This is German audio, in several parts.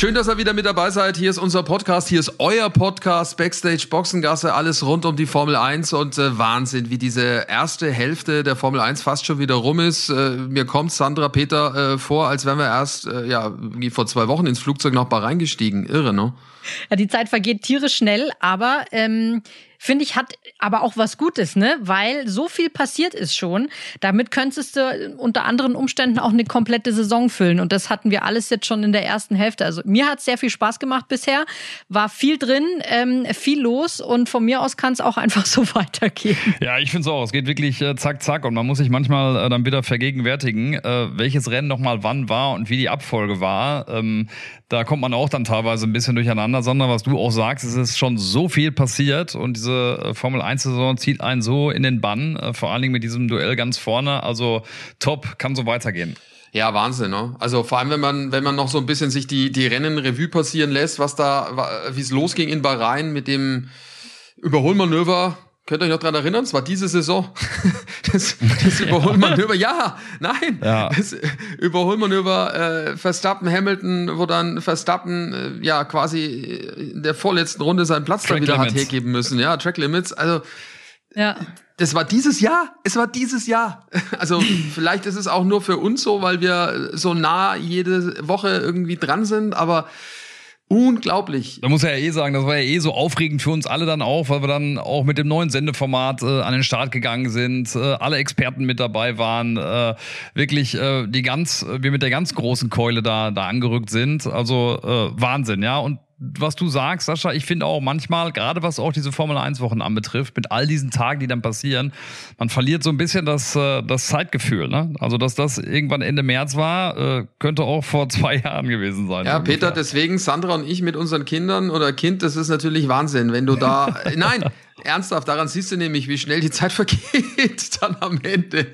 Schön, dass ihr wieder mit dabei seid. Hier ist unser Podcast, hier ist euer Podcast Backstage Boxengasse, alles rund um die Formel 1 und äh, Wahnsinn, wie diese erste Hälfte der Formel 1 fast schon wieder rum ist. Äh, mir kommt Sandra Peter äh, vor, als wären wir erst äh, ja wie vor zwei Wochen ins Flugzeug nach Bahrain gestiegen. Irre, ne? Ja, die Zeit vergeht tierisch schnell, aber ähm, finde ich, hat aber auch was Gutes, ne? Weil so viel passiert ist schon. Damit könntest du unter anderen Umständen auch eine komplette Saison füllen. Und das hatten wir alles jetzt schon in der ersten Hälfte. Also mir hat es sehr viel Spaß gemacht bisher. War viel drin, ähm, viel los und von mir aus kann es auch einfach so weitergehen. Ja, ich finde es auch. Es geht wirklich äh, zack, zack. Und man muss sich manchmal äh, dann wieder vergegenwärtigen, äh, welches Rennen nochmal wann war und wie die Abfolge war. Ähm, da kommt man auch dann teilweise ein bisschen durcheinander, sondern was du auch sagst, es ist schon so viel passiert und diese äh, Formel 1 Saison zieht einen so in den Bann, äh, vor allen Dingen mit diesem Duell ganz vorne, also top, kann so weitergehen. Ja, Wahnsinn, ne? Also vor allem, wenn man, wenn man noch so ein bisschen sich die, die Rennen Revue passieren lässt, was da, wie es losging in Bahrain mit dem Überholmanöver, Könnt ihr euch noch dran erinnern? Es war diese Saison. Das, das Überholmanöver. Ja, nein. Ja. Das Überholmanöver äh, Verstappen, Hamilton, wo dann Verstappen äh, ja quasi in der vorletzten Runde seinen Platz Track dann wieder Limits. hat hergeben müssen. Ja, Track Limits. Also ja. Das war dieses Jahr. Es war dieses Jahr. Also vielleicht ist es auch nur für uns so, weil wir so nah jede Woche irgendwie dran sind, aber Unglaublich. Da muss er ja eh sagen, das war ja eh so aufregend für uns alle dann auch, weil wir dann auch mit dem neuen Sendeformat äh, an den Start gegangen sind, äh, alle Experten mit dabei waren, äh, wirklich äh, die ganz, wir mit der ganz großen Keule da, da angerückt sind. Also äh, Wahnsinn, ja. Und was du sagst, Sascha, ich finde auch manchmal, gerade was auch diese Formel 1 Wochen anbetrifft, mit all diesen Tagen, die dann passieren, man verliert so ein bisschen das, äh, das Zeitgefühl. Ne? Also, dass das irgendwann Ende März war, äh, könnte auch vor zwei Jahren gewesen sein. Ja, ungefähr. Peter, deswegen Sandra und ich mit unseren Kindern oder Kind, das ist natürlich Wahnsinn, wenn du da, nein, Ernsthaft, daran siehst du nämlich, wie schnell die Zeit vergeht dann am Ende.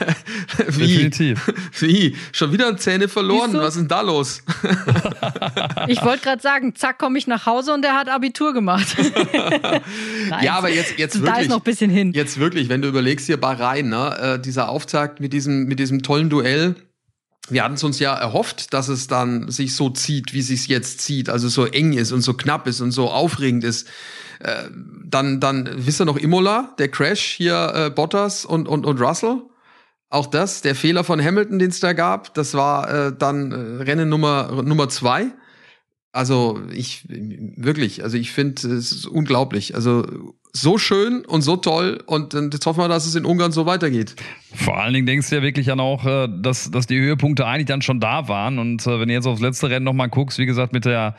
wie? Definitiv. Wie? Schon wieder Zähne verloren. Was ist denn da los? ich wollte gerade sagen, zack, komme ich nach Hause und der hat Abitur gemacht. ja, aber jetzt, jetzt wirklich. Da ist noch ein bisschen hin. Jetzt wirklich, wenn du überlegst hier Bahrain, ne, äh, dieser Auftakt mit diesem, mit diesem tollen Duell. Wir hatten es uns ja erhofft, dass es dann sich so zieht, wie es sich jetzt zieht, also so eng ist und so knapp ist und so aufregend ist. Äh, dann, dann, wisst ihr noch Imola, der Crash hier, äh, Bottas und, und, und Russell? Auch das, der Fehler von Hamilton, den es da gab, das war äh, dann äh, Rennen Nummer, Nummer zwei. Also ich wirklich, also ich finde es ist unglaublich. Also so schön und so toll und jetzt hoffen wir, dass es in Ungarn so weitergeht. Vor allen Dingen denkst du ja wirklich dann auch, äh, dass, dass die Höhepunkte eigentlich dann schon da waren und äh, wenn du jetzt aufs letzte Rennen nochmal guckst, wie gesagt, mit der,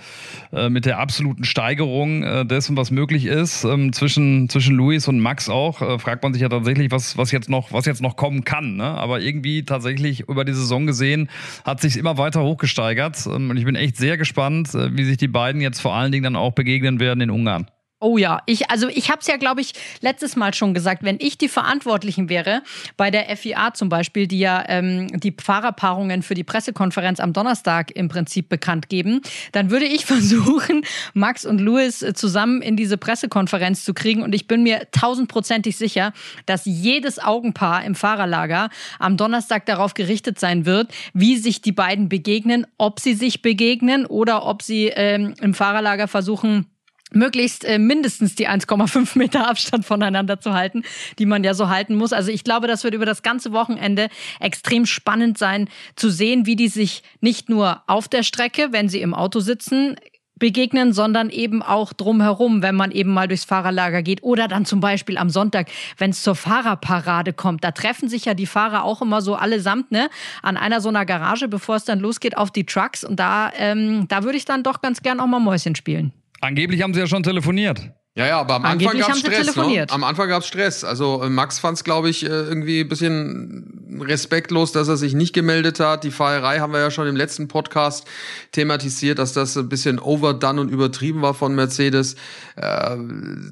äh, mit der absoluten Steigerung dessen, was möglich ist, ähm, zwischen, zwischen Luis und Max auch, fragt man sich ja tatsächlich, was, was jetzt noch, was jetzt noch kommen kann, ne? aber irgendwie tatsächlich über die Saison gesehen hat sich immer weiter hochgesteigert ähm, und ich bin echt sehr gespannt, wie sich die beiden jetzt vor allen Dingen dann auch begegnen werden in Ungarn. Oh ja, ich also ich habe es ja glaube ich letztes Mal schon gesagt, wenn ich die Verantwortlichen wäre bei der FIA zum Beispiel, die ja ähm, die Fahrerpaarungen für die Pressekonferenz am Donnerstag im Prinzip bekannt geben, dann würde ich versuchen, Max und Louis äh, zusammen in diese Pressekonferenz zu kriegen. Und ich bin mir tausendprozentig sicher, dass jedes Augenpaar im Fahrerlager am Donnerstag darauf gerichtet sein wird, wie sich die beiden begegnen, ob sie sich begegnen oder ob sie ähm, im Fahrerlager versuchen möglichst äh, mindestens die 1,5 Meter Abstand voneinander zu halten, die man ja so halten muss. Also ich glaube, das wird über das ganze Wochenende extrem spannend sein zu sehen, wie die sich nicht nur auf der Strecke, wenn sie im Auto sitzen, begegnen, sondern eben auch drumherum, wenn man eben mal durchs Fahrerlager geht oder dann zum Beispiel am Sonntag, wenn es zur Fahrerparade kommt. Da treffen sich ja die Fahrer auch immer so allesamt ne, an einer so einer Garage, bevor es dann losgeht auf die Trucks. Und da, ähm, da würde ich dann doch ganz gern auch mal Mäuschen spielen. Angeblich haben sie ja schon telefoniert. Ja, ja, aber am Anfang gab es Stress. Ne? Am Anfang gab es Stress. Also äh, Max fand es, glaube ich, äh, irgendwie ein bisschen respektlos, dass er sich nicht gemeldet hat. Die Fahrerei haben wir ja schon im letzten Podcast thematisiert, dass das ein bisschen overdone und übertrieben war von Mercedes. Äh,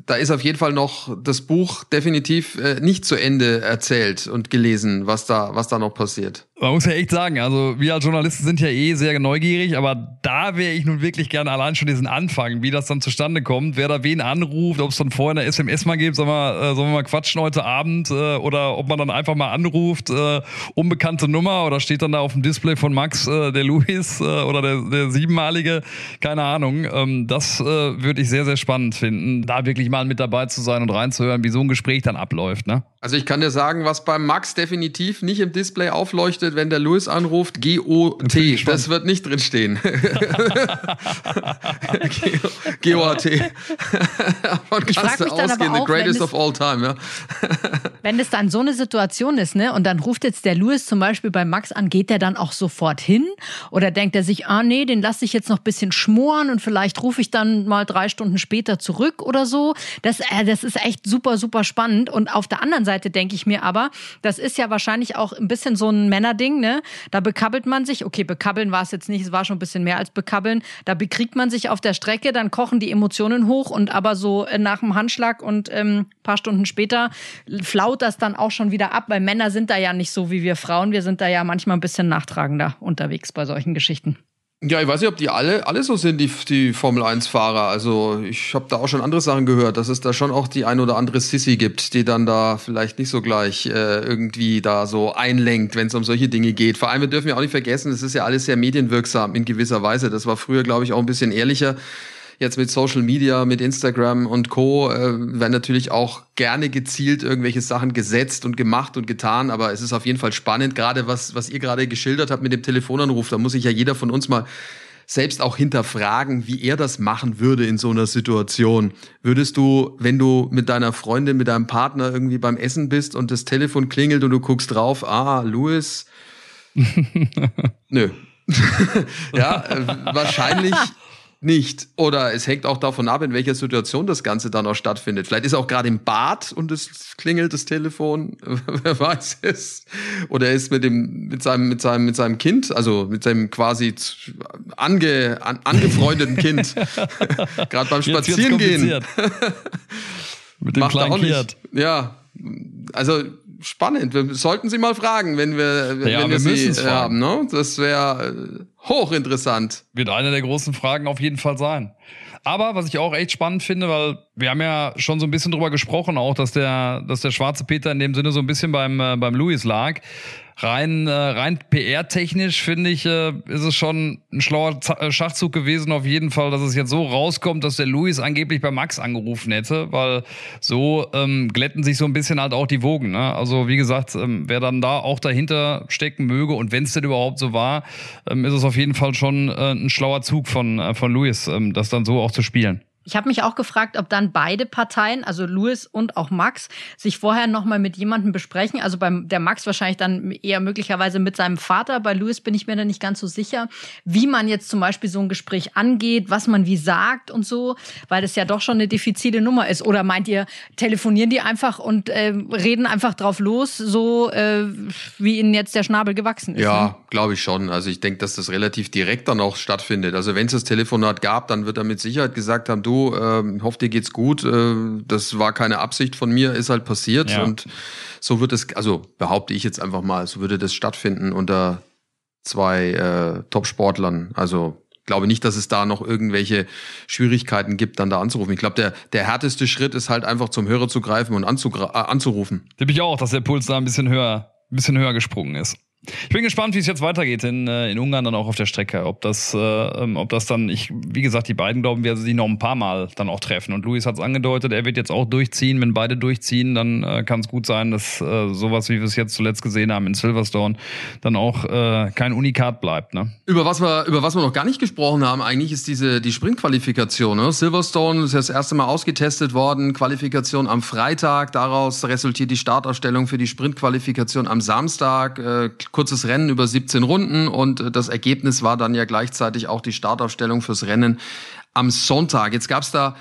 da ist auf jeden Fall noch das Buch definitiv äh, nicht zu Ende erzählt und gelesen, was da, was da noch passiert. Man muss ja echt sagen, also wir als Journalisten sind ja eh sehr neugierig, aber da wäre ich nun wirklich gerne allein schon diesen Anfang, wie das dann zustande kommt, wer da wen anruft, ob es dann vorher eine SMS mal gibt, sollen wir, äh, sollen wir mal quatschen heute Abend äh, oder ob man dann einfach mal anruft, äh, unbekannte Nummer oder steht dann da auf dem Display von Max äh, der Luis äh, oder der, der siebenmalige, keine Ahnung. Ähm, das äh, würde ich sehr, sehr spannend finden, da wirklich mal mit dabei zu sein und reinzuhören, wie so ein Gespräch dann abläuft. Ne? Also ich kann dir sagen, was beim Max definitiv nicht im Display aufleuchtet, wenn der Louis anruft, G-O-T. Das wird nicht drinstehen. G-O-T. Von kannst du ausgehen, the greatest of all time, ja. wenn es dann so eine Situation ist, ne, und dann ruft jetzt der Louis zum Beispiel bei Max an, geht der dann auch sofort hin? Oder denkt er sich, ah nee, den lasse ich jetzt noch ein bisschen schmoren und vielleicht rufe ich dann mal drei Stunden später zurück oder so? Das, äh, das ist echt super, super spannend. Und auf der anderen Seite Seite denke ich mir aber, das ist ja wahrscheinlich auch ein bisschen so ein Männerding, ne? Da bekabbelt man sich, okay, bekabbeln war es jetzt nicht, es war schon ein bisschen mehr als bekabbeln. Da bekriegt man sich auf der Strecke, dann kochen die Emotionen hoch und aber so äh, nach dem Handschlag und ähm, paar Stunden später flaut das dann auch schon wieder ab, weil Männer sind da ja nicht so wie wir Frauen. Wir sind da ja manchmal ein bisschen nachtragender unterwegs bei solchen Geschichten. Ja, ich weiß nicht, ob die alle, alle so sind, die, die Formel 1-Fahrer. Also ich habe da auch schon andere Sachen gehört, dass es da schon auch die ein oder andere Sissy gibt, die dann da vielleicht nicht so gleich äh, irgendwie da so einlenkt, wenn es um solche Dinge geht. Vor allem, wir dürfen ja auch nicht vergessen, es ist ja alles sehr medienwirksam in gewisser Weise. Das war früher, glaube ich, auch ein bisschen ehrlicher jetzt mit Social Media, mit Instagram und Co. Äh, werden natürlich auch gerne gezielt irgendwelche Sachen gesetzt und gemacht und getan, aber es ist auf jeden Fall spannend, gerade was, was ihr gerade geschildert habt mit dem Telefonanruf, da muss sich ja jeder von uns mal selbst auch hinterfragen, wie er das machen würde in so einer Situation. Würdest du, wenn du mit deiner Freundin, mit deinem Partner irgendwie beim Essen bist und das Telefon klingelt und du guckst drauf, ah, Louis, nö. ja, äh, wahrscheinlich nicht. Oder es hängt auch davon ab, in welcher Situation das Ganze dann auch stattfindet. Vielleicht ist er auch gerade im Bad und es klingelt das Telefon, wer weiß es. Oder er ist mit dem, mit seinem, mit seinem, mit seinem Kind, also mit seinem quasi ange, an, angefreundeten Kind, gerade beim Spazierengehen. mit dem Macht kleinen Kind. Ja, also spannend. Wir sollten Sie mal fragen, wenn wir, ja, wenn wir, wir Sie haben. Ne? Das wäre äh, hochinteressant. Wird eine der großen Fragen auf jeden Fall sein. Aber was ich auch echt spannend finde, weil wir haben ja schon so ein bisschen drüber gesprochen, auch dass der, dass der schwarze Peter in dem Sinne so ein bisschen beim, äh, beim Louis lag rein, äh, rein PR-technisch finde ich, äh, ist es schon ein schlauer Z äh, Schachzug gewesen, auf jeden Fall, dass es jetzt so rauskommt, dass der Luis angeblich bei Max angerufen hätte, weil so ähm, glätten sich so ein bisschen halt auch die Wogen. Ne? Also wie gesagt, ähm, wer dann da auch dahinter stecken möge und wenn es denn überhaupt so war, ähm, ist es auf jeden Fall schon äh, ein schlauer Zug von, äh, von Luis, ähm, das dann so auch zu spielen. Ich habe mich auch gefragt, ob dann beide Parteien, also Louis und auch Max, sich vorher nochmal mit jemandem besprechen. Also beim der Max wahrscheinlich dann eher möglicherweise mit seinem Vater. Bei Louis bin ich mir da nicht ganz so sicher, wie man jetzt zum Beispiel so ein Gespräch angeht, was man wie sagt und so, weil das ja doch schon eine diffizile Nummer ist. Oder meint ihr, telefonieren die einfach und äh, reden einfach drauf los, so äh, wie ihnen jetzt der Schnabel gewachsen ist? Ja, ne? glaube ich schon. Also ich denke, dass das relativ direkt dann auch stattfindet. Also wenn es das Telefonat gab, dann wird er mit Sicherheit gesagt haben, du du, äh, hoffe dir geht's gut, äh, das war keine Absicht von mir, ist halt passiert ja. und so wird es, also behaupte ich jetzt einfach mal, so würde das stattfinden unter zwei äh, Top-Sportlern. Also glaube nicht, dass es da noch irgendwelche Schwierigkeiten gibt, dann da anzurufen. Ich glaube, der, der härteste Schritt ist halt einfach zum Hörer zu greifen und äh, anzurufen. Tippe ich auch, dass der Puls da ein bisschen höher, ein bisschen höher gesprungen ist. Ich bin gespannt, wie es jetzt weitergeht in, äh, in Ungarn dann auch auf der Strecke. Ob das, äh, ähm, ob das dann, ich, wie gesagt, die beiden glauben, wir sie noch ein paar Mal dann auch treffen. Und Luis hat es angedeutet, er wird jetzt auch durchziehen. Wenn beide durchziehen, dann äh, kann es gut sein, dass äh, sowas, wie wir es jetzt zuletzt gesehen haben in Silverstone, dann auch äh, kein Unikat bleibt. Ne? Über was wir, über was wir noch gar nicht gesprochen haben, eigentlich ist diese die Sprintqualifikation. Ne? Silverstone ist ja das erste Mal ausgetestet worden. Qualifikation am Freitag. Daraus resultiert die Startausstellung für die Sprintqualifikation am Samstag. Äh, kurzes Rennen über 17 Runden und das Ergebnis war dann ja gleichzeitig auch die Startaufstellung fürs Rennen am Sonntag. Jetzt gab es da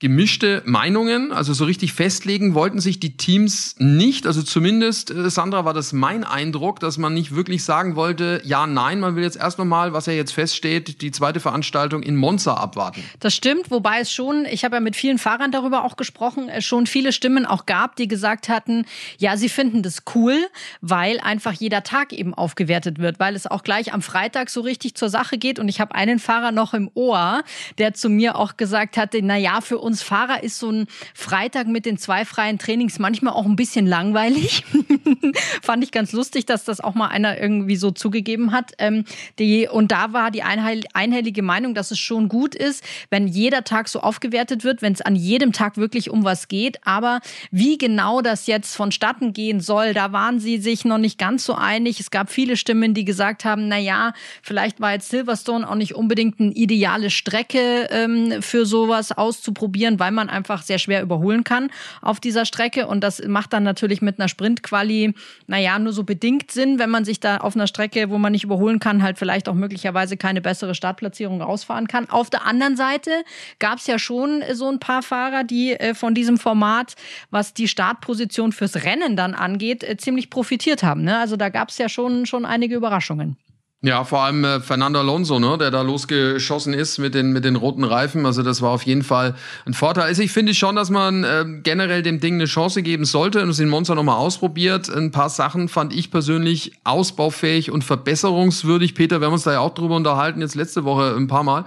gemischte Meinungen. Also so richtig festlegen wollten sich die Teams nicht. Also zumindest, äh, Sandra, war das mein Eindruck, dass man nicht wirklich sagen wollte, ja, nein, man will jetzt erst nochmal, was ja jetzt feststeht, die zweite Veranstaltung in Monza abwarten. Das stimmt, wobei es schon, ich habe ja mit vielen Fahrern darüber auch gesprochen, es schon viele Stimmen auch gab, die gesagt hatten, ja, sie finden das cool, weil einfach jeder Tag eben aufgewertet wird, weil es auch gleich am Freitag so richtig zur Sache geht. Und ich habe einen Fahrer noch im Ohr, der zu mir auch gesagt hatte, na ja, für uns uns Fahrer ist so ein Freitag mit den zwei freien Trainings manchmal auch ein bisschen langweilig. Fand ich ganz lustig, dass das auch mal einer irgendwie so zugegeben hat. Ähm, die, und da war die einhellige Meinung, dass es schon gut ist, wenn jeder Tag so aufgewertet wird, wenn es an jedem Tag wirklich um was geht. Aber wie genau das jetzt vonstatten gehen soll, da waren sie sich noch nicht ganz so einig. Es gab viele Stimmen, die gesagt haben, na ja, vielleicht war jetzt Silverstone auch nicht unbedingt eine ideale Strecke ähm, für sowas auszuprobieren probieren, weil man einfach sehr schwer überholen kann auf dieser Strecke. Und das macht dann natürlich mit einer Sprintquali, naja, nur so bedingt Sinn, wenn man sich da auf einer Strecke, wo man nicht überholen kann, halt vielleicht auch möglicherweise keine bessere Startplatzierung rausfahren kann. Auf der anderen Seite gab es ja schon so ein paar Fahrer, die äh, von diesem Format, was die Startposition fürs Rennen dann angeht, äh, ziemlich profitiert haben. Ne? Also da gab es ja schon, schon einige Überraschungen. Ja, vor allem äh, Fernando Alonso, ne, der da losgeschossen ist mit den, mit den roten Reifen. Also das war auf jeden Fall ein Vorteil. Also ich finde schon, dass man äh, generell dem Ding eine Chance geben sollte und es in Monza nochmal ausprobiert. Ein paar Sachen fand ich persönlich ausbaufähig und verbesserungswürdig. Peter, wir haben uns da ja auch drüber unterhalten, jetzt letzte Woche ein paar Mal.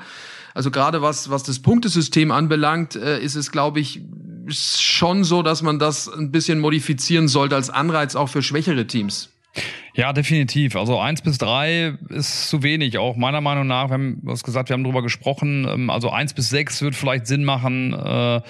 Also gerade was, was das Punktesystem anbelangt, äh, ist es, glaube ich, schon so, dass man das ein bisschen modifizieren sollte als Anreiz auch für schwächere Teams. Ja, definitiv. Also eins bis drei ist zu wenig, auch meiner Meinung nach. Wir haben was gesagt, wir haben darüber gesprochen. Ähm, also eins bis sechs wird vielleicht Sinn machen. Äh,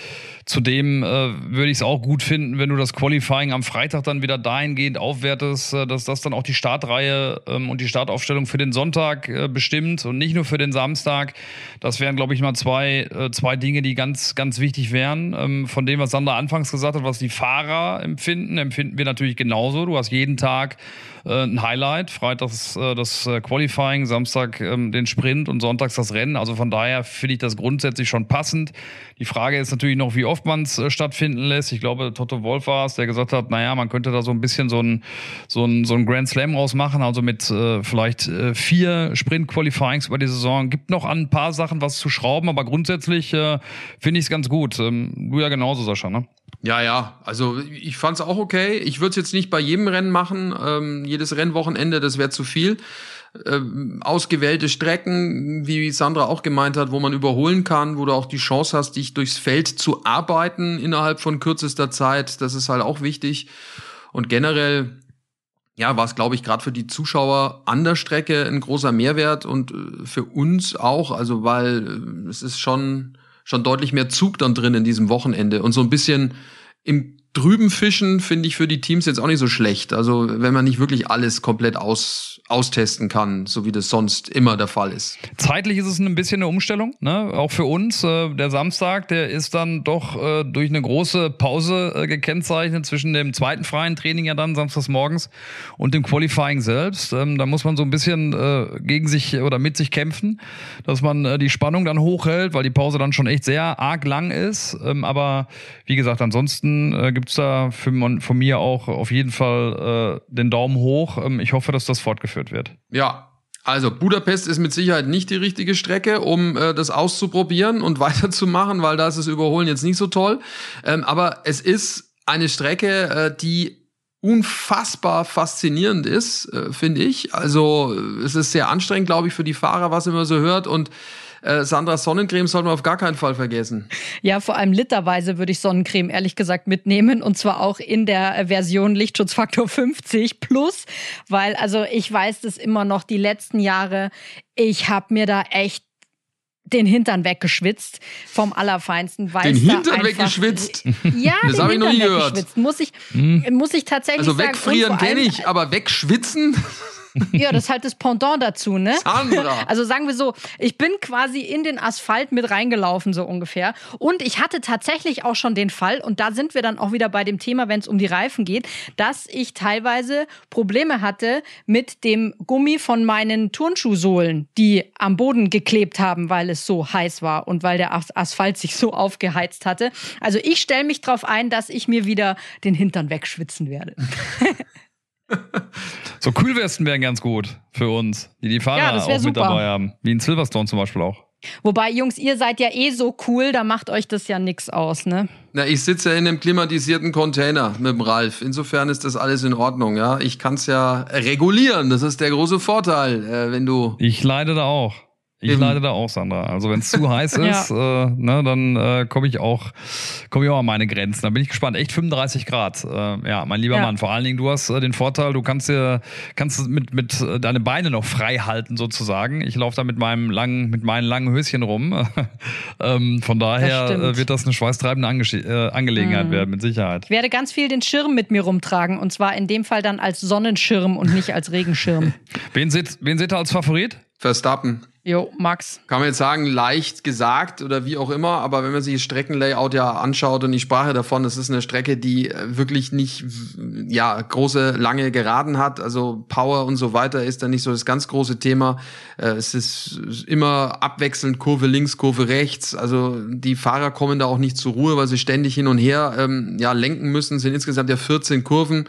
zudem äh, würde ich es auch gut finden, wenn du das Qualifying am Freitag dann wieder dahingehend aufwertest, äh, dass das dann auch die Startreihe ähm, und die Startaufstellung für den Sonntag bestimmt und nicht nur für den Samstag. Das wären, glaube ich, mal zwei, zwei Dinge, die ganz, ganz wichtig wären. Ähm, von dem, was Sander anfangs gesagt hat, was die Fahrer empfinden, empfinden wir natürlich genauso. Du hast jeden Tag äh, ein Highlight. Freitags äh, das äh, Qualifying, Samstag ähm, den Sprint und sonntags das Rennen. Also von daher finde ich das grundsätzlich schon passend. Die Frage ist natürlich noch, wie oft man es stattfinden lässt. Ich glaube, Toto Wolf war es, der gesagt hat, naja, man könnte da so ein bisschen so ein, so ein, so ein Grand Slam rausmachen, also mit äh, vielleicht äh, vier Sprint-Qualifyings über die Saison. Gibt noch an ein paar Sachen was zu schrauben, aber grundsätzlich äh, finde ich es ganz gut. Ähm, du ja genauso, Sascha, ne? Ja, ja, also ich fand's auch okay. Ich würde es jetzt nicht bei jedem Rennen machen. Ähm, jedes Rennwochenende, das wäre zu viel. Ähm, ausgewählte Strecken, wie Sandra auch gemeint hat, wo man überholen kann, wo du auch die Chance hast, dich durchs Feld zu arbeiten innerhalb von kürzester Zeit. Das ist halt auch wichtig. Und generell, ja, war es, glaube ich, gerade für die Zuschauer an der Strecke ein großer Mehrwert und äh, für uns auch, also weil äh, es ist schon schon deutlich mehr Zug dann drin in diesem Wochenende. Und so ein bisschen im drüben fischen finde ich für die Teams jetzt auch nicht so schlecht. Also wenn man nicht wirklich alles komplett aus, austesten kann, so wie das sonst immer der Fall ist. Zeitlich ist es ein bisschen eine Umstellung, ne? auch für uns. Äh, der Samstag, der ist dann doch äh, durch eine große Pause äh, gekennzeichnet zwischen dem zweiten freien Training ja dann samstags morgens und dem Qualifying selbst. Ähm, da muss man so ein bisschen äh, gegen sich oder mit sich kämpfen, dass man äh, die Spannung dann hochhält, weil die Pause dann schon echt sehr arg lang ist. Ähm, aber wie gesagt, ansonsten äh, gibt's da für, von mir auch auf jeden Fall äh, den Daumen hoch. Ähm, ich hoffe, dass das fortgeführt wird. Ja, also Budapest ist mit Sicherheit nicht die richtige Strecke, um äh, das auszuprobieren und weiterzumachen, weil da ist das Überholen jetzt nicht so toll. Ähm, aber es ist eine Strecke, äh, die unfassbar faszinierend ist, äh, finde ich. Also es ist sehr anstrengend, glaube ich, für die Fahrer, was immer so hört und äh, Sandra Sonnencreme sollten wir auf gar keinen Fall vergessen. Ja, vor allem literweise würde ich Sonnencreme ehrlich gesagt mitnehmen und zwar auch in der Version Lichtschutzfaktor 50 plus, weil also ich weiß das immer noch die letzten Jahre. Ich habe mir da echt den Hintern weggeschwitzt vom Allerfeinsten. Weil den Hintern einfach, weggeschwitzt? Ja, das habe ich noch nie gehört. Muss ich, hm. muss ich tatsächlich also sagen. Also wegfrieren kenne ich, aber wegschwitzen? Ja, das ist halt das Pendant dazu, ne? Sandra. Also sagen wir so, ich bin quasi in den Asphalt mit reingelaufen, so ungefähr. Und ich hatte tatsächlich auch schon den Fall, und da sind wir dann auch wieder bei dem Thema, wenn es um die Reifen geht, dass ich teilweise Probleme hatte mit dem Gummi von meinen Turnschuhsohlen, die am Boden geklebt haben, weil es so heiß war und weil der As- Asphalt sich so aufgeheizt hatte. Also ich stelle mich darauf ein, dass ich mir wieder den Hintern wegschwitzen werde. So Kühlwesten wären ganz gut für uns, die die Fahrer Ja, auch wär mit super. dabei haben. Wie in Silverstone zum Beispiel auch. Wobei, Jungs, ihr seid ja eh so cool, da macht euch das ja nix aus, ne? Na, ich sitze ja in einem klimatisierten Container mit dem Ralf. Insofern ist das alles in Ordnung, ja. Ich kann es ja regulieren. Das ist der große Vorteil, äh, wenn du. Ich leide da auch. Ich leide da auch, Sandra. Also wenn es zu heiß ist, äh, ne, dann äh, komme ich auch komme ich auch an meine Grenzen. Da bin ich gespannt. Echt 35 Grad. Äh, ja, mein lieber Ja. Mann. Vor allen Dingen, du hast äh, den Vorteil, du kannst dir kannst mit mit äh, deine Beine noch frei halten sozusagen. Ich laufe da mit meinem langen mit meinen langen Höschen rum. ähm, von daher stimmt. äh, wird das eine schweißtreibende Ange äh, Angelegenheit Mhm. werden, mit Sicherheit. Ich werde ganz viel den Schirm mit mir rumtragen und zwar in dem Fall dann als Sonnenschirm und nicht als Regenschirm. Wen seht, wen seht ihr als Favorit? Verstappen. Jo, Max. Kann man jetzt sagen, leicht gesagt oder wie auch immer, aber wenn man sich das Streckenlayout ja anschaut und ich sprach davon, das ist eine Strecke, die äh, wirklich nicht, ja, große, lange Geraden hat, also Power und so weiter ist da nicht so das ganz große Thema. Äh, Es ist immer abwechselnd Kurve links, Kurve rechts, also die Fahrer kommen da auch nicht zur Ruhe, weil sie ständig hin und her, ähm, ja, lenken müssen, Es sind insgesamt ja 14 Kurven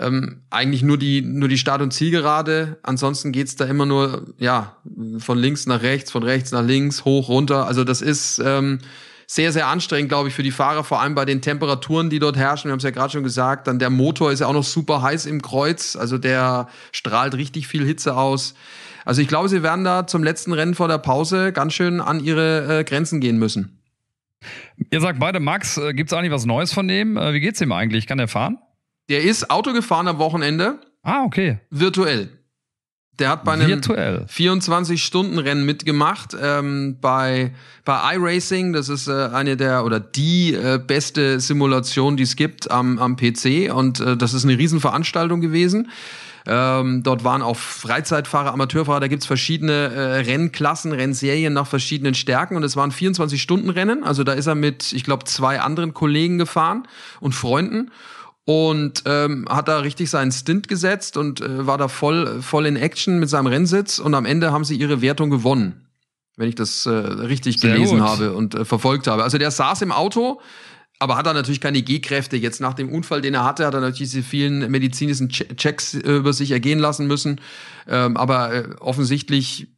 ähm, eigentlich nur die nur die Start- und Zielgerade. Ansonsten geht's da immer nur ja von links nach rechts, von rechts nach links, hoch runter. Also das ist ähm, sehr sehr anstrengend, glaube ich, für die Fahrer, vor allem bei den Temperaturen, die dort herrschen. Wir haben es ja gerade schon gesagt. Dann der Motor ist ja auch noch super heiß im Kreuz, also der strahlt richtig viel Hitze aus. Also ich glaube, sie werden da zum letzten Rennen vor der Pause ganz schön an ihre äh, Grenzen gehen müssen. Ihr sagt beide, Max, äh, gibt's eigentlich was Neues von dem? Äh, wie geht's ihm eigentlich? Kann er fahren? Der ist Auto gefahren am Wochenende, Ah, okay. virtuell. Der hat bei einem Virtuell. 24-Stunden-Rennen mitgemacht ähm, bei, bei iRacing. Das ist äh, eine der oder die äh, beste Simulation, die es gibt am, am PC. Und äh, das ist eine Riesenveranstaltung gewesen. Ähm, dort waren auch Freizeitfahrer, Amateurfahrer, da gibt's verschiedene äh, Rennklassen, Rennserien nach verschiedenen Stärken und es waren 24-Stunden-Rennen. Also da ist er mit, ich glaube, zwei anderen Kollegen gefahren und Freunden und ähm, hat da richtig seinen Stint gesetzt und äh, war da voll, voll in Action mit seinem Rennsitz und am Ende haben sie ihre Wertung gewonnen. Wenn ich das äh, richtig Sehr gelesen gut. habe und äh, verfolgt habe. Also der saß im Auto, aber hat er natürlich keine G-Kräfte. Jetzt nach dem Unfall, den er hatte, hat er natürlich diese vielen medizinischen Che- Checks äh, über sich ergehen lassen müssen. Ähm, aber äh, offensichtlich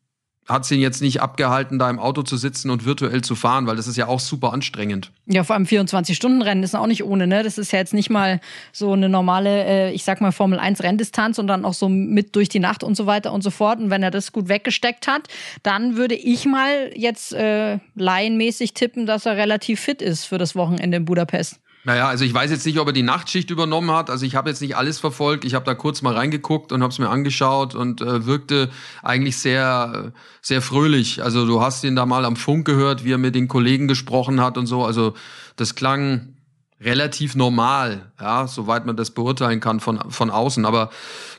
hat sie ihn jetzt nicht abgehalten, da im Auto zu sitzen und virtuell zu fahren, weil das ist ja auch super anstrengend. Ja, vor allem 24-Stunden-Rennen ist auch nicht ohne, ne? Das ist ja jetzt nicht mal so eine normale, äh, ich sag mal, Formel-1-Renndistanz, sondern auch so mit durch die Nacht und so weiter und so fort. Und wenn er das gut weggesteckt hat, dann würde ich mal jetzt äh, laienmäßig tippen, dass er relativ fit ist für das Wochenende in Budapest. Naja, also ich weiß jetzt nicht, ob er die Nachtschicht übernommen hat. Also ich habe jetzt nicht alles verfolgt. Ich habe da kurz mal reingeguckt und habe es mir angeschaut und äh, wirkte eigentlich sehr, sehr fröhlich. Also du hast ihn da mal am Funk gehört, wie er mit den Kollegen gesprochen hat und so. Also das klang relativ normal, ja, soweit man das beurteilen kann von, von außen. Aber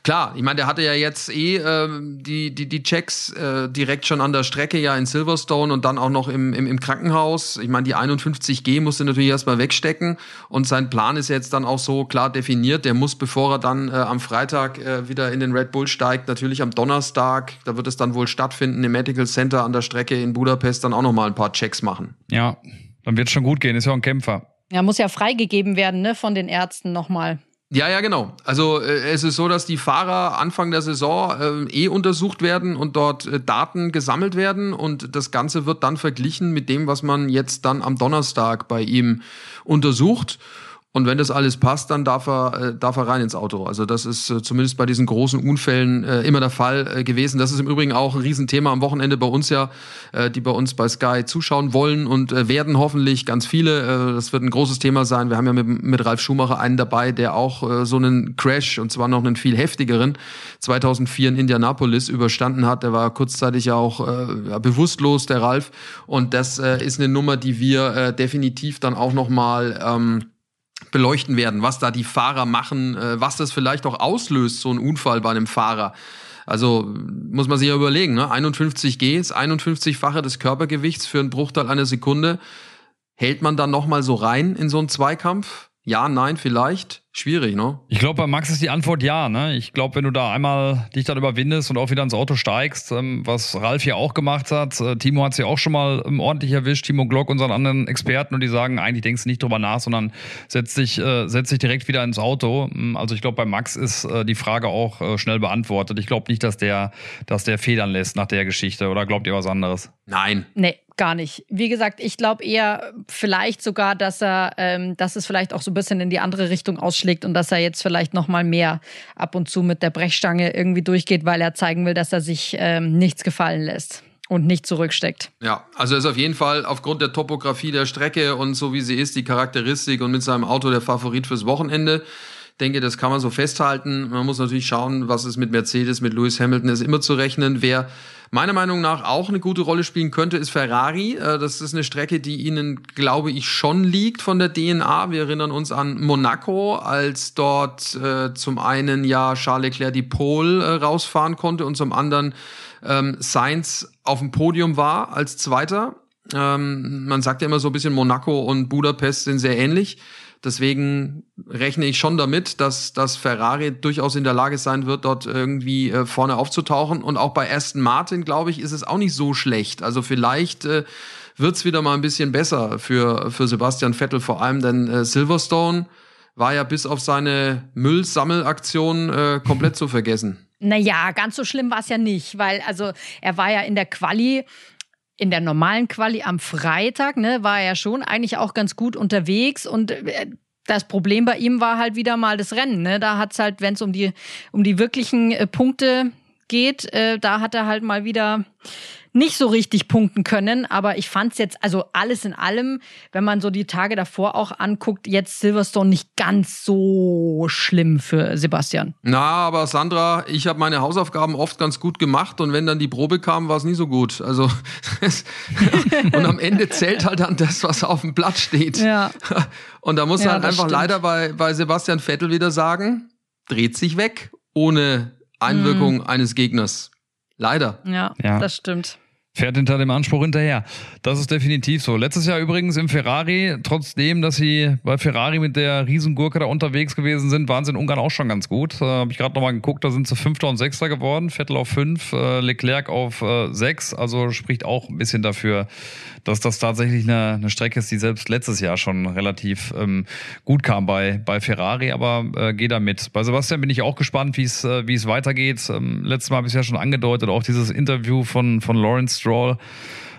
klar, ich meine, der hatte ja jetzt eh ähm, die, die, die Checks äh, direkt schon an der Strecke ja in Silverstone und dann auch noch im, im, im Krankenhaus. Ich meine, die 51G musste natürlich erstmal wegstecken und sein Plan ist jetzt dann auch so klar definiert. Der muss, bevor er dann äh, am Freitag äh, wieder in den Red Bull steigt, natürlich am Donnerstag, da wird es dann wohl stattfinden, im Medical Center an der Strecke in Budapest dann auch nochmal ein paar Checks machen. Ja, dann wird schon gut gehen. Ist ja auch ein Kämpfer. Ja, muss ja freigegeben werden, ne, von den Ärzten nochmal. Ja, ja, genau. Also äh, es ist so, dass die Fahrer Anfang der Saison äh, eh untersucht werden und dort äh, Daten gesammelt werden und das Ganze wird dann verglichen mit dem, was man jetzt dann am Donnerstag bei ihm untersucht. Und wenn das alles passt, dann darf er, äh, darf er rein ins Auto. Also das ist äh, zumindest bei diesen großen Unfällen äh, immer der Fall gewesen. Das ist im Übrigen auch ein Riesenthema am Wochenende bei uns ja, äh, die bei uns bei Sky zuschauen wollen und werden hoffentlich ganz viele. Äh, das wird ein großes Thema sein. Wir haben ja mit, mit Ralf Schumacher einen dabei, der auch äh, so einen Crash und zwar noch einen viel heftigeren 2004 in Indianapolis überstanden hat. Der war kurzzeitig ja auch äh, bewusstlos, der Ralf. Und das äh, ist eine Nummer, die wir äh, definitiv dann auch noch mal ähm, beleuchten werden, was da die Fahrer machen, äh, was das vielleicht auch auslöst, so ein Unfall bei einem Fahrer. Also muss man sich ja überlegen, ne? 51 G ist 51-fache des Körpergewichts für einen Bruchteil einer Sekunde. Hält man dann nochmal so rein in so einen Zweikampf? Ja, nein, vielleicht. Schwierig, ne? Ich glaube, bei Max ist die Antwort ja. Ne? Ich glaube, wenn du da einmal dich dann überwindest und auch wieder ins Auto steigst, ähm, was Ralf hier auch gemacht hat, äh, Timo hat sie auch schon mal ähm, ordentlich erwischt, Timo Glock, unseren anderen Experten, und die sagen, eigentlich denkst du nicht drüber nach, sondern setz dich, äh, setz dich direkt wieder ins Auto. Ähm, also ich glaube, bei Max ist äh, die Frage auch äh, schnell beantwortet. Ich glaube nicht, dass der, dass der federn lässt nach der Geschichte. Oder glaubt ihr was anderes? Nein. Nee, gar nicht. Wie gesagt, ich glaube eher vielleicht sogar, dass er, ähm, dass es vielleicht auch so ein bisschen in die andere Richtung ausschlägt und dass er jetzt vielleicht noch mal mehr ab und zu mit der Brechstange irgendwie durchgeht, weil er zeigen will, dass er sich ähm, nichts gefallen lässt und nicht zurücksteckt. Ja, also ist auf jeden Fall aufgrund der Topografie der Strecke und so wie sie ist, die Charakteristik und mit seinem Auto der Favorit fürs Wochenende. Ich denke, das kann man so festhalten. Man muss natürlich schauen, was ist mit Mercedes, mit Lewis Hamilton, ist immer zu rechnen. Wer meiner Meinung nach auch eine gute Rolle spielen könnte, ist Ferrari. Äh, das ist eine Strecke, die ihnen, glaube ich, schon liegt von der DNA. Wir erinnern uns an Monaco, als dort äh, zum einen ja Charles Leclerc die Pole äh, rausfahren konnte und zum anderen ähm, Sainz auf dem Podium war als Zweiter. Ähm, man sagt ja immer so ein bisschen, Monaco und Budapest sind sehr ähnlich. Deswegen rechne ich schon damit, dass, dass Ferrari durchaus in der Lage sein wird, dort irgendwie äh, vorne aufzutauchen. Und auch bei Aston Martin, glaube ich, ist es auch nicht so schlecht. Also vielleicht äh, wird's wieder mal ein bisschen besser für, für Sebastian Vettel vor allem, denn äh, Silverstone war ja bis auf seine Müllsammelaktion äh, komplett zu vergessen. Naja, ganz so schlimm war es ja nicht, weil also er war ja in der Quali in der normalen Quali am Freitag, ne, war er schon eigentlich auch ganz gut unterwegs und äh, das Problem bei ihm war halt wieder mal das Rennen. Ne? Da hat's halt, wenn es um die, um die wirklichen äh, Punkte geht, äh, da hat er halt mal wieder nicht so richtig punkten können. Aber ich fand es jetzt, also alles in allem, wenn man so die Tage davor auch anguckt, jetzt Silverstone nicht ganz so schlimm für Sebastian. Na, aber Sandra, ich habe meine Hausaufgaben oft ganz gut gemacht und wenn dann die Probe kam, war es nie so gut. Also und am Ende zählt halt dann das, was auf dem Blatt steht. Ja. Und da muss Ja, halt einfach stimmt. leider bei, bei Sebastian Vettel wieder sagen, dreht sich weg ohne Einwirkung eines Gegners. Leider. Ja, Ja. das stimmt. Fährt hinter dem Anspruch hinterher. Das ist definitiv so. Letztes Jahr übrigens im Ferrari, trotzdem, dass sie bei Ferrari mit der Riesengurke da unterwegs gewesen sind, waren sie in Ungarn auch schon ganz gut. Äh, Habe ich gerade nochmal geguckt, da sind sie Fünfter und Sechster geworden. Vettel auf fünf, äh, Leclerc auf äh, sechs. Also spricht auch ein bisschen dafür, dass das tatsächlich eine, eine Strecke ist, die selbst letztes Jahr schon relativ ähm, gut kam bei, bei Ferrari, aber äh, geh da mit. Bei Sebastian bin ich auch gespannt, wie es äh, es weitergeht. Ähm, letztes Mal habe ich es ja schon angedeutet, auch dieses Interview von, von Lawrence Stroll.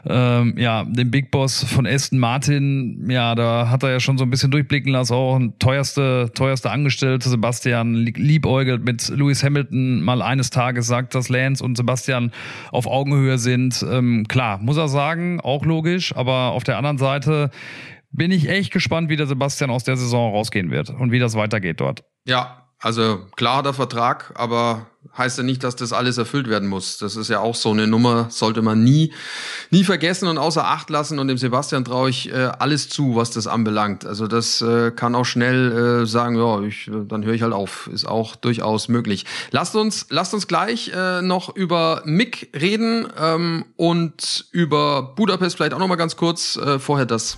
Ähm, ja, dem Big Boss von Aston Martin, ja, da hat er ja schon so ein bisschen durchblicken lassen, auch ein teuerste, teuerste Angestellte, Sebastian lieb- liebäugelt mit Lewis Hamilton mal eines Tages sagt, dass Lance und Sebastian auf Augenhöhe sind. Ähm, klar, muss er sagen, auch logisch, aber auf der anderen Seite bin ich echt gespannt, wie der Sebastian aus der Saison rausgehen wird und wie das weitergeht dort. Ja, also klar hat er Vertrag, aber heißt ja nicht, dass das alles erfüllt werden muss. Das ist ja auch so eine Nummer, sollte man nie, nie vergessen und außer Acht lassen. Und dem Sebastian traue ich äh, alles zu, was das anbelangt. Also das äh, kann auch schnell äh, sagen, ja, ich, dann höre ich halt auf. Ist auch durchaus möglich. Lasst uns, lasst uns gleich äh, noch über Mick reden ähm, und über Budapest vielleicht auch noch mal ganz kurz. Äh, vorher das.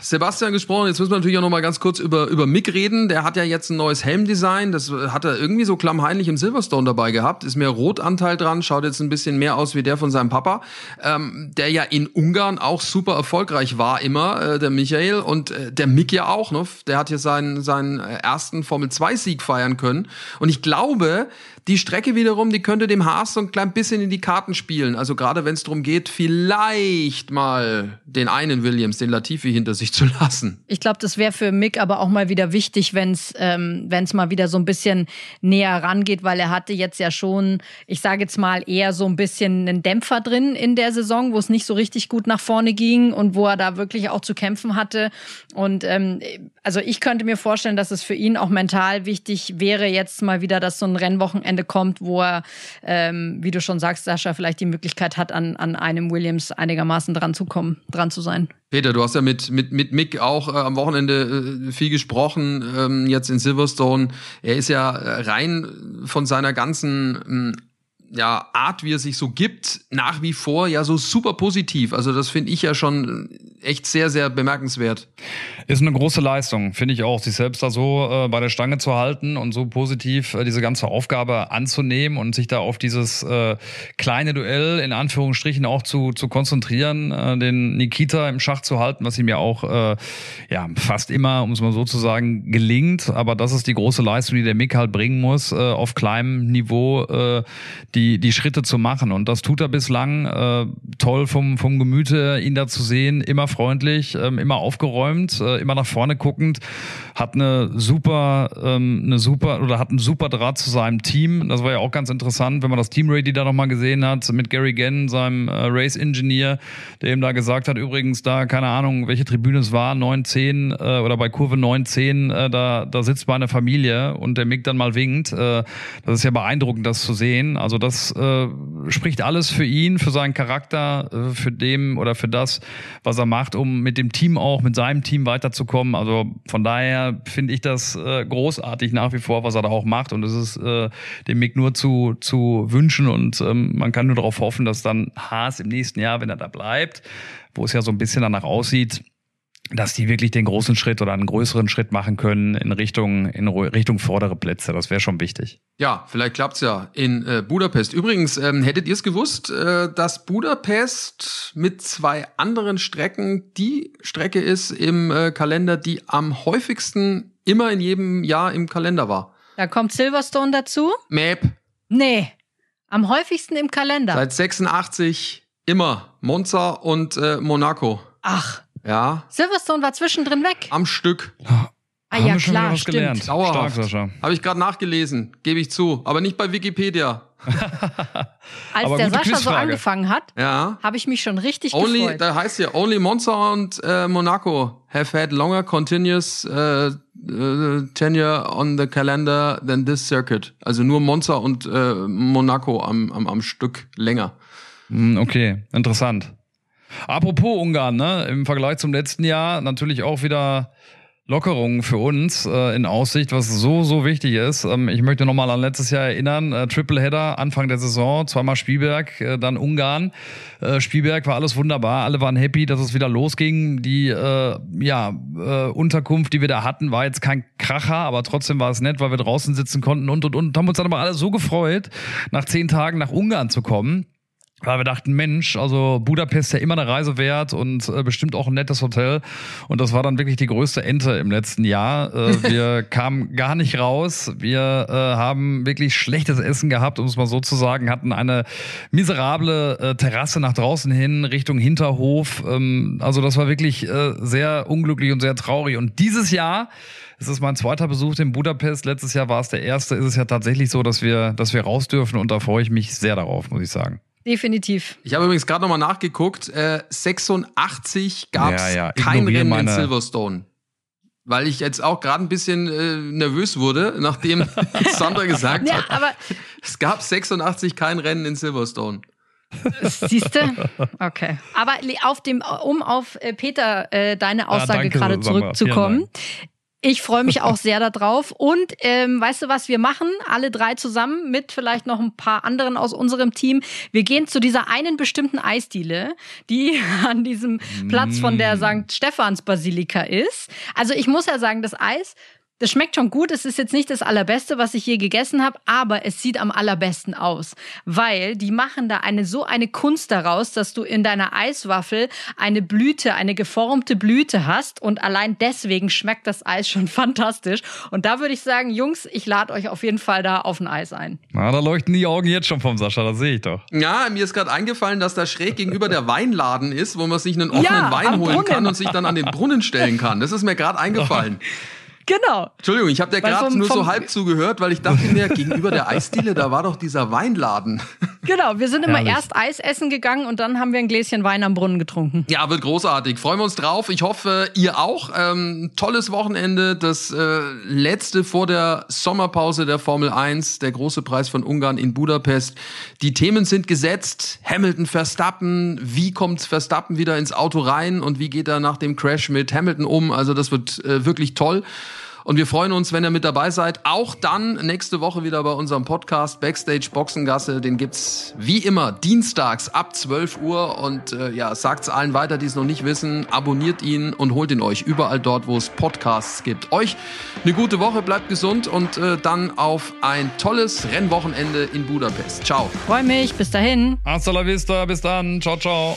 Sebastian gesprochen. Jetzt müssen wir natürlich auch noch mal ganz kurz über, über Mick reden. Der hat ja jetzt ein neues Helmdesign. Das hat er irgendwie so klammheinlich im Silverstone dabei gehabt. Ist mehr Rotanteil dran. Schaut jetzt ein bisschen mehr aus wie der von seinem Papa. Ähm, der ja in Ungarn auch super erfolgreich war immer, äh, der Michael. Und äh, der Mick ja auch. Ne? Der hat hier seinen, seinen ersten Formel-2-Sieg feiern können. Und ich glaube, die Strecke wiederum, die könnte dem Haas so ein klein bisschen in die Karten spielen. Also gerade wenn es darum geht, vielleicht mal den einen Williams, den Latifi hinter sich zu lassen. Ich glaube, das wäre für Mick aber auch mal wieder wichtig, wenn es ähm, wenn's mal wieder so ein bisschen näher rangeht, weil er hatte jetzt ja schon, ich sage jetzt mal, eher so ein bisschen einen Dämpfer drin in der Saison, wo es nicht so richtig gut nach vorne ging und wo er da wirklich auch zu kämpfen hatte. Und ähm, also ich könnte mir vorstellen, dass es für ihn auch mental wichtig wäre, jetzt mal wieder, dass so ein Rennwochenende Wochenende kommt, wo er, ähm, wie du schon sagst, Sascha, vielleicht die Möglichkeit hat, an, an einem Williams einigermaßen dran zu kommen, dran zu sein. Peter, du hast ja mit, mit, mit Mick auch äh, am Wochenende äh, viel gesprochen, ähm, jetzt in Silverstone. Er ist ja äh, rein von seiner ganzen ähm, ja, Art, wie er sich so gibt, nach wie vor ja so super positiv. Also das finde ich ja schon echt sehr, sehr bemerkenswert. Ist eine große Leistung, finde ich auch, sich selbst da so äh, bei der Stange zu halten und so positiv äh, diese ganze Aufgabe anzunehmen und sich da auf dieses äh, kleine Duell in Anführungsstrichen auch zu, zu konzentrieren, äh, den Nikita im Schach zu halten, was ihm ja auch äh, ja fast immer, um es mal so zu sagen, gelingt. Aber das ist die große Leistung, die der Mick halt bringen muss, äh, auf kleinem Niveau äh, die, die Schritte zu machen. Und das tut er bislang äh, toll vom, vom Gemüte, ihn da zu sehen, immer freundlich, ähm, immer aufgeräumt, äh, immer nach vorne guckend, hat eine super, ähm, eine super oder hat einen super Draht zu seinem Team. Das war ja auch ganz interessant, wenn man das Team Ready da nochmal gesehen hat, mit Gary Gann, seinem äh, Race Engineer, der ihm da gesagt hat, übrigens da, keine Ahnung, welche Tribüne es war, 9, 10 äh, oder bei Kurve 9, 10, äh, da, da sitzt meine Familie und der Mick dann mal winkt. Äh, das ist ja beeindruckend, das zu sehen. Also das äh, spricht alles für ihn, für seinen Charakter, äh, für dem oder für das, was er macht, um mit dem Team auch, mit seinem Team weiterzukommen. Also von daher finde ich das äh, großartig nach wie vor, was er da auch macht. Und es ist äh, dem Mick nur zu, zu wünschen und ähm, man kann nur darauf hoffen, dass dann Haas im nächsten Jahr, wenn er da bleibt, wo es ja so ein bisschen danach aussieht, dass die wirklich den großen Schritt oder einen größeren Schritt machen können in Richtung, in Richtung vordere Plätze. Das wäre schon wichtig. Ja, vielleicht klappt's ja in äh, Budapest. Übrigens, ähm, hättet ihr es gewusst, äh, dass Budapest mit zwei anderen Strecken die Strecke ist im äh, Kalender, die am häufigsten immer in jedem Jahr im Kalender war? Da kommt Silverstone dazu? Map. Nee, am häufigsten im Kalender. Seit 86 immer Monza und äh, Monaco. Ach. Ja. Silverstone war zwischendrin weg. Am Stück. Ah Haben ja, wir schon wieder klar, was stimmt. gelernt. Dauerhaft. Stark, Sascha. Habe ich gerade nachgelesen, gebe ich zu. Aber nicht bei Wikipedia. Als Aber der Sascha so Quizfrage. angefangen hat, Ja. habe ich mich schon richtig Only, gefreut. da heißt ja, only Monza und äh, Monaco have had longer continuous äh, äh, tenure on the calendar than this circuit. Also nur Monza und äh, Monaco am, am, am Stück länger. Hm, Okay, interessant. Apropos Ungarn, ne? Im Vergleich zum letzten Jahr natürlich auch wieder Lockerungen für uns äh, in Aussicht, was so, so wichtig ist. Ähm, ich möchte nochmal an letztes Jahr erinnern, äh, Tripleheader, Anfang der Saison, zweimal Spielberg, äh, dann Ungarn. Äh, Spielberg war alles wunderbar, alle waren happy, dass es wieder losging. Die äh, ja, äh, Unterkunft, die wir da hatten, war jetzt kein Kracher, aber trotzdem war es nett, weil wir draußen sitzen konnten und, und, und haben uns dann aber alle so gefreut, nach zehn Tagen nach Ungarn zu kommen. Weil wir dachten, Mensch, also Budapest ist ja immer eine Reise wert und äh, bestimmt auch ein nettes Hotel. Und das war dann wirklich die größte Ente im letzten Jahr. Äh, wir kamen gar nicht raus. Wir äh, haben wirklich schlechtes Essen gehabt, um es mal so zu sagen, hatten eine miserable äh, Terrasse nach draußen hin, Richtung Hinterhof. Ähm, also das war wirklich äh, sehr unglücklich und sehr traurig. Und dieses Jahr es ist mein zweiter Besuch in Budapest. Letztes Jahr war es der erste. Ist es ja tatsächlich so, dass wir, dass wir raus dürfen und da freue ich mich sehr darauf, muss ich sagen. Definitiv. Ich habe übrigens gerade nochmal nachgeguckt. Äh, 86 gab es Ja, ja, kein Rennen in meine- Silverstone. Weil ich jetzt auch gerade ein bisschen äh, nervös wurde, nachdem Sandra gesagt Ja, hat, aber es gab 86 kein Rennen in Silverstone. siehst du? Okay. Aber auf dem, um auf äh, Peter äh, deine Aussage danke, gerade zurückzukommen. Ich freue mich auch sehr darauf. Und ähm, weißt du, was wir machen? Alle drei zusammen mit vielleicht noch ein paar anderen aus unserem Team. Wir gehen zu dieser einen bestimmten Eisdiele, die an diesem Platz von der Mm. St. Stephans Basilika ist. Also ich muss ja sagen, das Eis das schmeckt schon gut. Es ist jetzt nicht das allerbeste, was ich je gegessen habe, aber es sieht am allerbesten aus, weil die machen da eine so eine Kunst daraus, dass du in deiner Eiswaffel eine Blüte, eine geformte Blüte hast und allein deswegen schmeckt das Eis schon fantastisch. Und da würde ich sagen, Jungs, ich lade euch auf jeden Fall da auf ein Eis ein. Na, da leuchten die Augen jetzt schon vom Sascha, das sehe ich doch. Ja, mir ist gerade eingefallen, dass da schräg gegenüber der Weinladen ist, wo man sich einen offenen Ja, Wein holen Brunnen. kann und sich dann an den Brunnen stellen kann. Das ist mir gerade eingefallen. Genau. Entschuldigung, ich habe dir Weil gerade vom- nur so vom- halb zugehört, weil ich dachte mir, gegenüber der Eisdiele, da war doch dieser Weinladen. Genau, wir sind immer Herrlich. erst Eis essen gegangen und dann haben wir ein Gläschen Wein am Brunnen getrunken. Ja, wird großartig. Freuen wir uns drauf. Ich hoffe, ihr auch. Ähm, tolles Wochenende. Das äh, letzte vor der Sommerpause der Formel 1, der große Preis von Ungarn in Budapest. Die Themen sind gesetzt. Hamilton, Verstappen. Wie kommt Verstappen wieder ins Auto rein und wie geht er nach dem Crash mit Hamilton um? Also das wird äh, wirklich toll. Und wir freuen uns, wenn ihr mit dabei seid. Auch dann nächste Woche wieder bei unserem Podcast Backstage Boxengasse. Den gibt's wie immer dienstags ab 12 Uhr. Und äh, ja, sagt's allen weiter, die es noch nicht wissen. Abonniert ihn und holt ihn euch überall dort, wo es Podcasts gibt. Euch eine gute Woche, bleibt gesund und äh, dann auf ein tolles Rennwochenende in Budapest. Ciao. Freue mich, bis dahin. Hasta la vista, bis dann. Ciao, ciao.